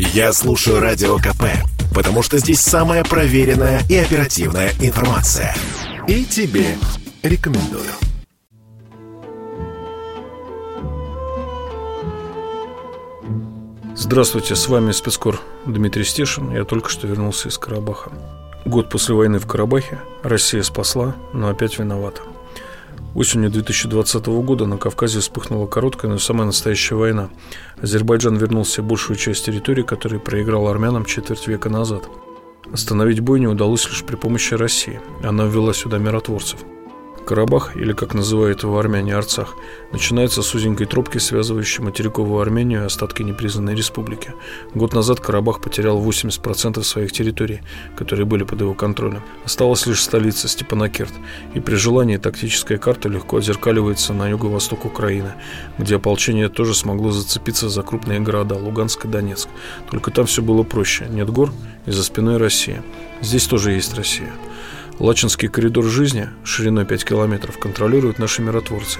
Я слушаю Радио КП, потому что здесь самая проверенная и оперативная информация. И тебе рекомендую. Здравствуйте, с вами спецкор Дмитрий Стешин. Я только что вернулся из Карабаха. Год после войны в Карабахе Россия спасла, но опять виновата. Осенью 2020 года на Кавказе вспыхнула короткая, но самая настоящая война. Азербайджан вернул себе большую часть территории, которую проиграл армянам четверть века назад. Остановить бой не удалось лишь при помощи России. Она ввела сюда миротворцев – Карабах, или как называют его армяне Арцах, начинается с узенькой тропки, связывающей материковую Армению и остатки непризнанной республики. Год назад Карабах потерял 80% своих территорий, которые были под его контролем. Осталась лишь столица Степанакерт, и при желании тактическая карта легко отзеркаливается на юго-восток Украины, где ополчение тоже смогло зацепиться за крупные города Луганск и Донецк. Только там все было проще. Нет гор и за спиной Россия. Здесь тоже есть Россия. Лачинский коридор жизни шириной 5 километров контролируют наши миротворцы.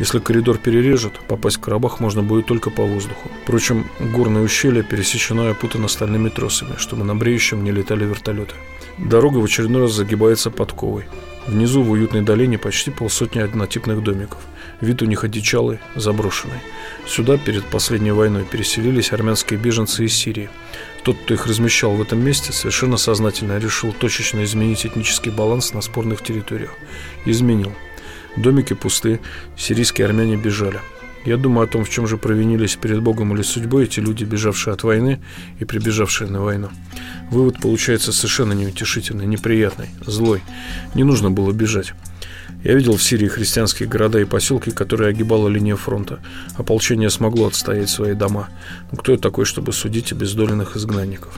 Если коридор перережут, попасть в Карабах можно будет только по воздуху. Впрочем, горное ущелье пересечено и опутано стальными тросами, чтобы на бреющем не летали вертолеты. Дорога в очередной раз загибается подковой. Внизу в уютной долине почти полсотни однотипных домиков. Вид у них одичалый, заброшенный. Сюда перед последней войной переселились армянские беженцы из Сирии. Тот, кто их размещал в этом месте, совершенно сознательно решил точечно изменить этнический баланс на спорных территориях. Изменил. Домики пусты, сирийские армяне бежали. Я думаю о том, в чем же провинились перед Богом или судьбой эти люди, бежавшие от войны и прибежавшие на войну. Вывод получается совершенно неутешительный, неприятный, злой. Не нужно было бежать. Я видел в Сирии христианские города и поселки, которые огибала линия фронта. Ополчение смогло отстоять свои дома. Но кто я такой, чтобы судить обездоленных изгнанников?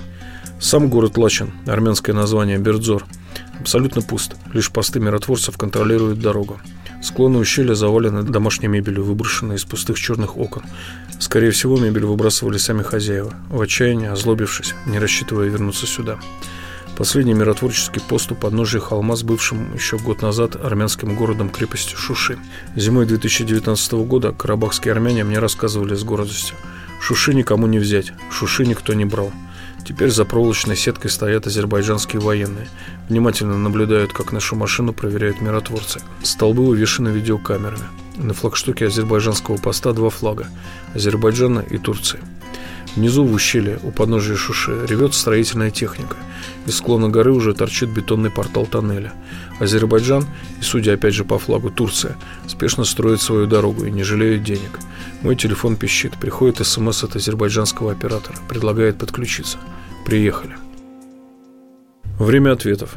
Сам город Лачин, армянское название Бердзор, абсолютно пуст. Лишь посты миротворцев контролируют дорогу. Склоны ущелья завалены домашней мебелью, выброшенной из пустых черных окон. Скорее всего, мебель выбрасывали сами хозяева, в отчаянии, озлобившись, не рассчитывая вернуться сюда. Последний миротворческий пост у подножия холма с бывшим еще год назад армянским городом-крепостью Шуши. Зимой 2019 года карабахские армяне мне рассказывали с гордостью. Шуши никому не взять, Шуши никто не брал. Теперь за проволочной сеткой стоят азербайджанские военные. Внимательно наблюдают, как нашу машину проверяют миротворцы. Столбы увешаны видеокамерами. На флагштоке азербайджанского поста два флага – Азербайджана и Турции. Внизу в ущелье, у подножия Шуши, ревет строительная техника. Из склона горы уже торчит бетонный портал тоннеля. Азербайджан, и судя опять же по флагу Турция, спешно строит свою дорогу и не жалеют денег. Мой телефон пищит. Приходит смс от азербайджанского оператора. Предлагает подключиться. Приехали. Время ответов.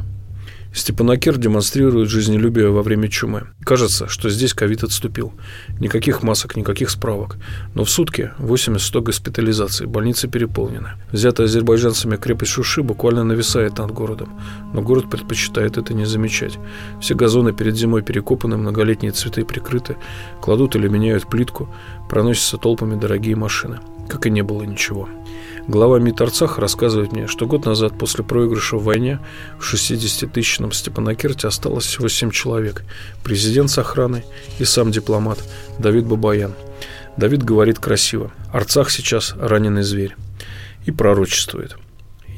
Степанакер демонстрирует жизнелюбие во время чумы. Кажется, что здесь ковид отступил. Никаких масок, никаких справок. Но в сутки 80-100 госпитализаций, больницы переполнены. Взятая азербайджанцами крепость Шуши буквально нависает над городом. Но город предпочитает это не замечать. Все газоны перед зимой перекопаны, многолетние цветы прикрыты, кладут или меняют плитку, проносятся толпами дорогие машины. Как и не было ничего. Глава МИД Арцах рассказывает мне, что год назад после проигрыша в войне в 60-тысячном Степанакерте осталось всего 7 человек. Президент с охраной и сам дипломат Давид Бабаян. Давид говорит красиво. Арцах сейчас раненый зверь. И пророчествует.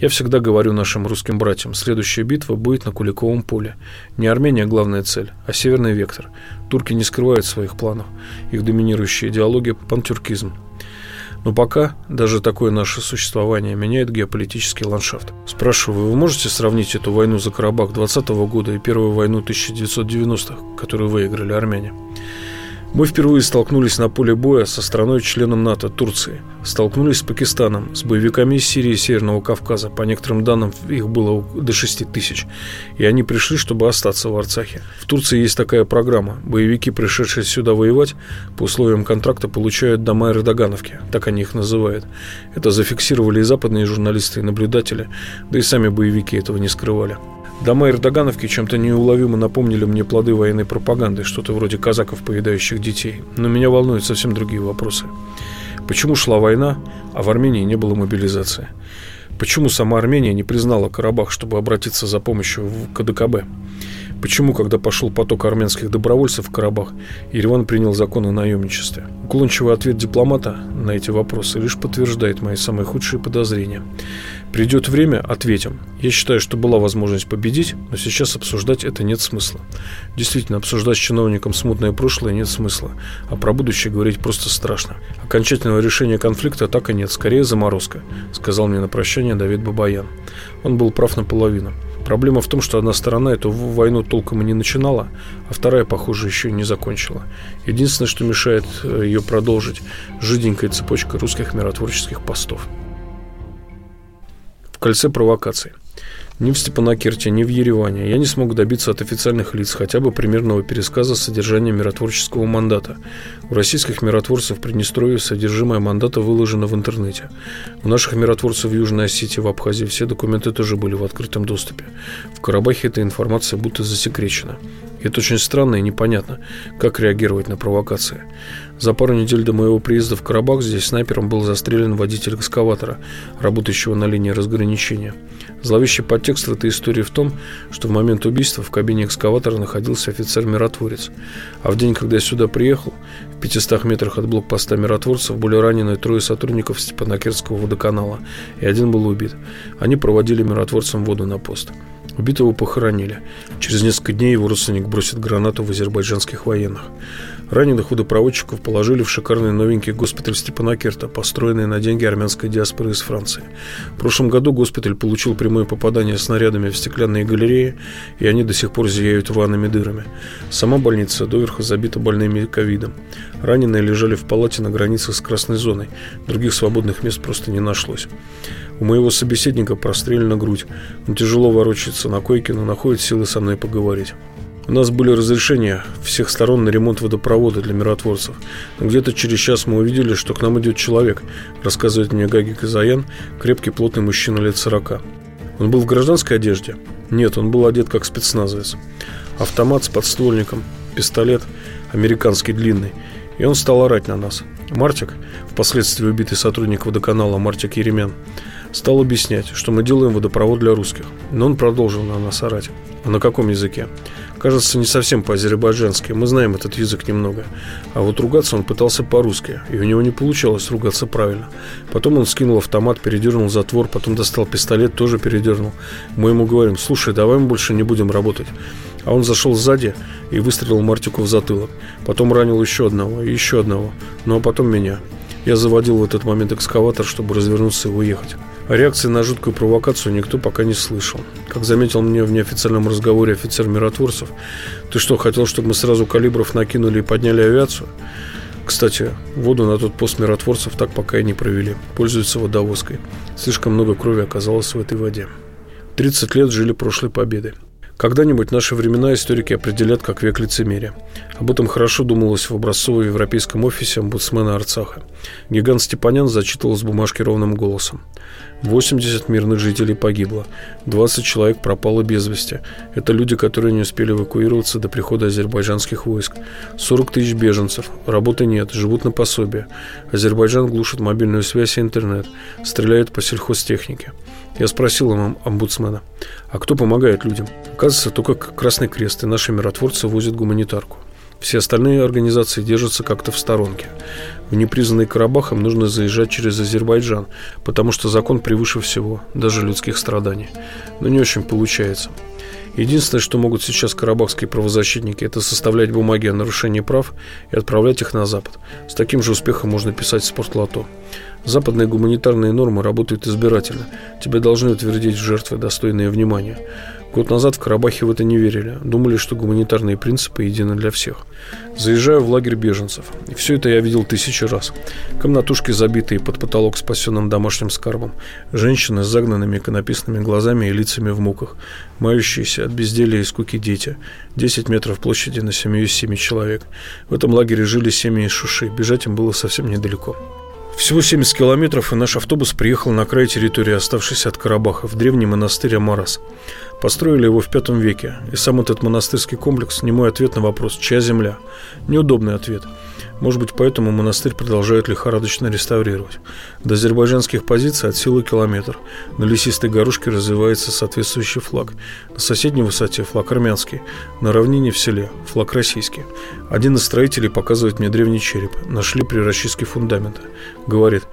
Я всегда говорю нашим русским братьям, следующая битва будет на Куликовом поле. Не Армения главная цель, а северный вектор. Турки не скрывают своих планов. Их доминирующая идеология – пантюркизм. Но пока даже такое наше существование меняет геополитический ландшафт. Спрашиваю, вы можете сравнить эту войну за Карабах 20 -го года и первую войну 1990-х, которую выиграли армяне? Мы впервые столкнулись на поле боя со страной-членом НАТО Турции. Столкнулись с Пакистаном, с боевиками из Сирии и Северного Кавказа. По некоторым данным, их было до 6 тысяч. И они пришли, чтобы остаться в Арцахе. В Турции есть такая программа. Боевики, пришедшие сюда воевать, по условиям контракта получают дома Эрдогановки. Так они их называют. Это зафиксировали и западные журналисты, и наблюдатели. Да и сами боевики этого не скрывали. Дома Эрдогановки чем-то неуловимо напомнили мне плоды военной пропаганды, что-то вроде казаков, поедающих детей. Но меня волнуют совсем другие вопросы. Почему шла война, а в Армении не было мобилизации? Почему сама Армения не признала Карабах, чтобы обратиться за помощью в КДКБ? Почему, когда пошел поток армянских добровольцев в Карабах, Ереван принял закон о наемничестве? Уклончивый ответ дипломата на эти вопросы лишь подтверждает мои самые худшие подозрения. Придет время, ответим. Я считаю, что была возможность победить, но сейчас обсуждать это нет смысла. Действительно, обсуждать с чиновником смутное прошлое нет смысла, а про будущее говорить просто страшно. Окончательного решения конфликта так и нет, скорее заморозка, сказал мне на прощание Давид Бабаян. Он был прав наполовину. Проблема в том, что одна сторона эту войну толком и не начинала, а вторая, похоже, еще не закончила. Единственное, что мешает э, ее продолжить – жиденькая цепочка русских миротворческих постов. В кольце провокаций – ни в Степанакерте, ни в Ереване я не смог добиться от официальных лиц хотя бы примерного пересказа содержания миротворческого мандата. У российских миротворцев Приднестровье содержимое мандата выложено в интернете. У наших миротворцев в Южной Осетии, в Абхазии все документы тоже были в открытом доступе. В Карабахе эта информация будто засекречена. Это очень странно и непонятно, как реагировать на провокации. За пару недель до моего приезда в Карабах здесь снайпером был застрелен водитель экскаватора, работающего на линии разграничения. Зловещий подтекст этой истории в том, что в момент убийства в кабине экскаватора находился офицер-миротворец. А в день, когда я сюда приехал, в 500 метрах от блокпоста миротворцев были ранены трое сотрудников Степанакерского водоканала, и один был убит. Они проводили миротворцам воду на пост. Убитого похоронили. Через несколько дней его родственник бросит гранату в азербайджанских военных. Раненых водопроводчиков положили в шикарный новенький госпиталь Степанакерта, построенный на деньги армянской диаспоры из Франции. В прошлом году госпиталь получил прямое попадание снарядами в стеклянные галереи, и они до сих пор зияют рваными дырами. Сама больница доверху забита больными ковидом. Раненые лежали в палате на границе с красной зоной. Других свободных мест просто не нашлось. У моего собеседника прострелена грудь. Он тяжело ворочается на койке, но находит силы со мной поговорить. У нас были разрешения всех сторон на ремонт водопровода для миротворцев. Но где-то через час мы увидели, что к нам идет человек, рассказывает мне Гаги Казаян, крепкий плотный мужчина лет сорока. Он был в гражданской одежде? Нет, он был одет как спецназовец. Автомат с подствольником, пистолет, американский длинный. И он стал орать на нас. Мартик, впоследствии убитый сотрудник водоканала Мартик Еремян, стал объяснять, что мы делаем водопровод для русских. Но он продолжил на нас орать. А на каком языке? Кажется, не совсем по-азербайджански. Мы знаем этот язык немного. А вот ругаться он пытался по-русски, и у него не получалось ругаться правильно. Потом он скинул автомат, передернул затвор, потом достал пистолет, тоже передернул. Мы ему говорим, слушай, давай мы больше не будем работать. А он зашел сзади и выстрелил Мартику в затылок. Потом ранил еще одного и еще одного. Ну а потом меня. Я заводил в этот момент экскаватор, чтобы развернуться и уехать. О реакции на жуткую провокацию никто пока не слышал. Как заметил мне в неофициальном разговоре офицер миротворцев, ты что, хотел, чтобы мы сразу калибров накинули и подняли авиацию? Кстати, воду на тот пост миротворцев так пока и не провели. Пользуются водовозкой. Слишком много крови оказалось в этой воде. 30 лет жили прошлой победой. Когда-нибудь наши времена историки определят как век лицемерия. Об этом хорошо думалось в образцово-европейском офисе омбудсмена Арцаха. Гигант Степанян зачитывал с бумажки ровным голосом. 80 мирных жителей погибло, 20 человек пропало без вести. Это люди, которые не успели эвакуироваться до прихода азербайджанских войск. 40 тысяч беженцев, работы нет, живут на пособие. Азербайджан глушит мобильную связь и интернет, стреляет по сельхозтехнике. Я спросил им омбудсмена, а кто помогает людям? Оказывается, только Красный Крест и наши миротворцы возят гуманитарку. Все остальные организации держатся как-то в сторонке. В непризнанный Карабах им нужно заезжать через Азербайджан, потому что закон превыше всего, даже людских страданий. Но не очень получается. Единственное, что могут сейчас карабахские правозащитники, это составлять бумаги о нарушении прав и отправлять их на Запад. С таким же успехом можно писать спортлото. Западные гуманитарные нормы работают избирательно. Тебе должны утвердить жертвы, достойные внимания. Год назад в Карабахе в это не верили. Думали, что гуманитарные принципы едины для всех. Заезжаю в лагерь беженцев. И все это я видел тысячи раз. Комнатушки, забитые под потолок спасенным домашним скарбом. Женщины с загнанными иконописными глазами и лицами в муках. Мающиеся от безделия и скуки дети. 10 метров площади на семью из семи человек. В этом лагере жили семьи из Шуши. Бежать им было совсем недалеко. Всего 70 километров, и наш автобус приехал на край территории, оставшейся от Карабаха, в древний монастырь Амарас. Построили его в пятом веке, и сам этот монастырский комплекс – не мой ответ на вопрос, чья земля. Неудобный ответ. Может быть, поэтому монастырь продолжают лихорадочно реставрировать. До азербайджанских позиций от силы километр. На лесистой горушке развивается соответствующий флаг. На соседней высоте флаг армянский. На равнине в селе флаг российский. Один из строителей показывает мне древний череп. Нашли при расчистке фундамента. Говорит,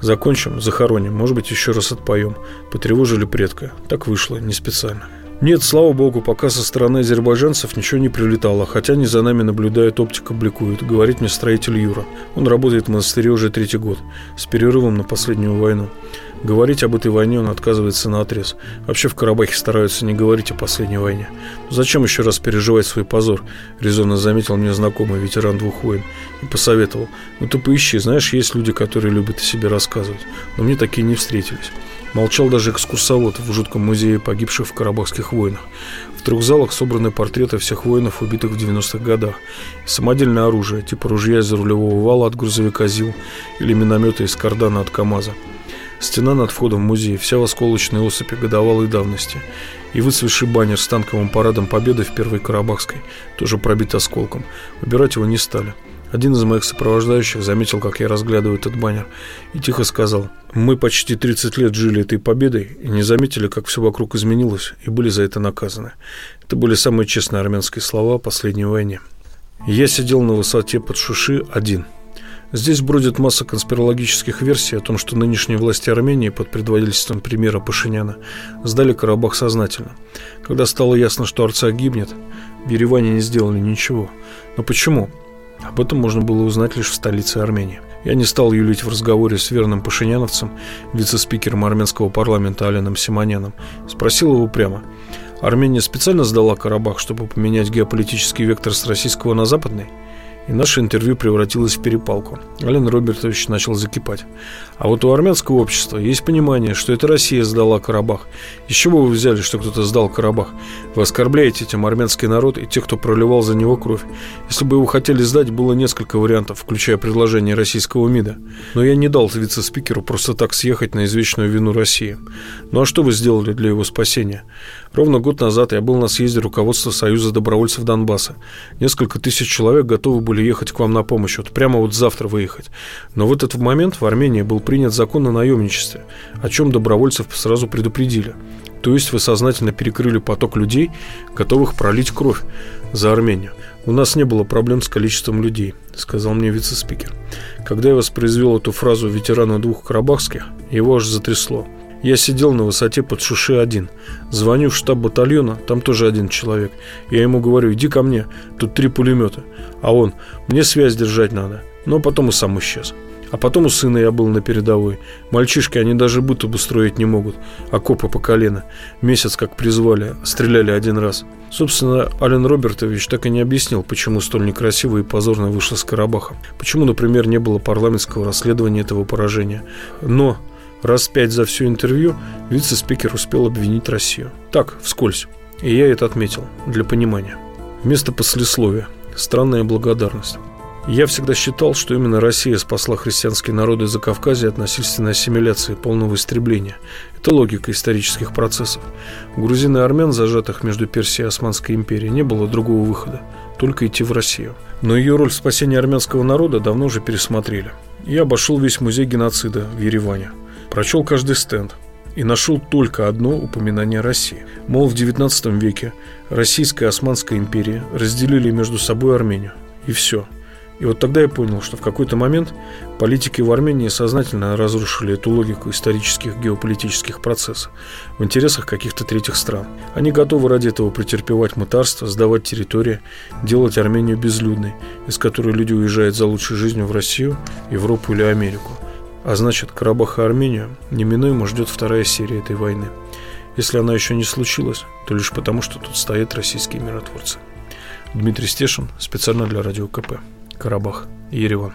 закончим, захороним, может быть, еще раз отпоем. Потревожили предка. Так вышло, не специально. Нет, слава богу, пока со стороны азербайджанцев ничего не прилетало, хотя они за нами наблюдают, оптика бликует, говорит мне строитель Юра. Он работает в монастыре уже третий год, с перерывом на последнюю войну. Говорить об этой войне он отказывается на отрез. Вообще в Карабахе стараются не говорить о последней войне. Ну, зачем еще раз переживать свой позор? Резонно заметил мне знакомый ветеран двух войн и посоветовал. Ну ты поищи, знаешь, есть люди, которые любят о себе рассказывать. Но мне такие не встретились. Молчал даже экскурсовод в жутком музее погибших в Карабахских войнах. В трех залах собраны портреты всех воинов, убитых в 90-х годах. Самодельное оружие, типа ружья из рулевого вала от грузовика ЗИЛ или миномета из кардана от КАМАЗа. Стена над входом в музей, вся в осколочной осыпи годовалой давности. И выцветший баннер с танковым парадом Победы в Первой Карабахской, тоже пробит осколком. Убирать его не стали. Один из моих сопровождающих заметил, как я разглядываю этот баннер, и тихо сказал, «Мы почти 30 лет жили этой победой и не заметили, как все вокруг изменилось, и были за это наказаны». Это были самые честные армянские слова о последней войне. Я сидел на высоте под Шуши один. Здесь бродит масса конспирологических версий о том, что нынешние власти Армении под предводительством премьера Пашиняна сдали Карабах сознательно. Когда стало ясно, что Арца гибнет, в Ереване не сделали ничего. Но почему? Об этом можно было узнать лишь в столице Армении. Я не стал юлить в разговоре с верным пашиняновцем, вице-спикером армянского парламента Аленом Симоняном. Спросил его прямо. Армения специально сдала Карабах, чтобы поменять геополитический вектор с российского на западный? И наше интервью превратилось в перепалку. Ален Робертович начал закипать. А вот у армянского общества есть понимание, что это Россия сдала Карабах. Из чего вы взяли, что кто-то сдал Карабах? Вы оскорбляете этим армянский народ и тех, кто проливал за него кровь. Если бы его хотели сдать, было несколько вариантов, включая предложение российского МИДа. Но я не дал вице-спикеру просто так съехать на извечную вину России. Ну а что вы сделали для его спасения? Ровно год назад я был на съезде руководства Союза добровольцев Донбасса. Несколько тысяч человек готовы были ехать к вам на помощь, вот прямо вот завтра выехать. Но в этот момент в Армении был принят закон о наемничестве, о чем добровольцев сразу предупредили. То есть вы сознательно перекрыли поток людей, готовых пролить кровь за Армению. У нас не было проблем с количеством людей, сказал мне вице-спикер. Когда я воспроизвел эту фразу ветерана двух карабахских, его аж затрясло – я сидел на высоте под Шуши один. Звоню в штаб батальона, там тоже один человек. Я ему говорю, иди ко мне, тут три пулемета. А он, мне связь держать надо. Но потом и сам исчез. А потом у сына я был на передовой. Мальчишки, они даже быт обустроить не могут. Окопы по колено. Месяц как призвали, стреляли один раз. Собственно, Ален Робертович так и не объяснил, почему столь некрасиво и позорно вышло с Карабаха. Почему, например, не было парламентского расследования этого поражения. Но Раз пять за все интервью вице-спикер успел обвинить Россию. Так, вскользь. И я это отметил, для понимания. Вместо послесловия. Странная благодарность. Я всегда считал, что именно Россия спасла христианские народы за Кавказе от насильственной ассимиляции, полного истребления. Это логика исторических процессов. У грузин и армян, зажатых между Персией и Османской империей, не было другого выхода, только идти в Россию. Но ее роль в спасении армянского народа давно уже пересмотрели. Я обошел весь музей геноцида в Ереване – Прочел каждый стенд и нашел только одно упоминание России. Мол, в XIX веке Российская и Османская империя разделили между собой Армению. И все. И вот тогда я понял, что в какой-то момент политики в Армении сознательно разрушили эту логику исторических геополитических процессов в интересах каких-то третьих стран. Они готовы ради этого претерпевать мытарство, сдавать территории, делать Армению безлюдной, из которой люди уезжают за лучшей жизнью в Россию, Европу или Америку – а значит, Карабах и Армению неминуемо ждет вторая серия этой войны. Если она еще не случилась, то лишь потому, что тут стоят российские миротворцы. Дмитрий Стешин, специально для Радио КП. Карабах, Ереван.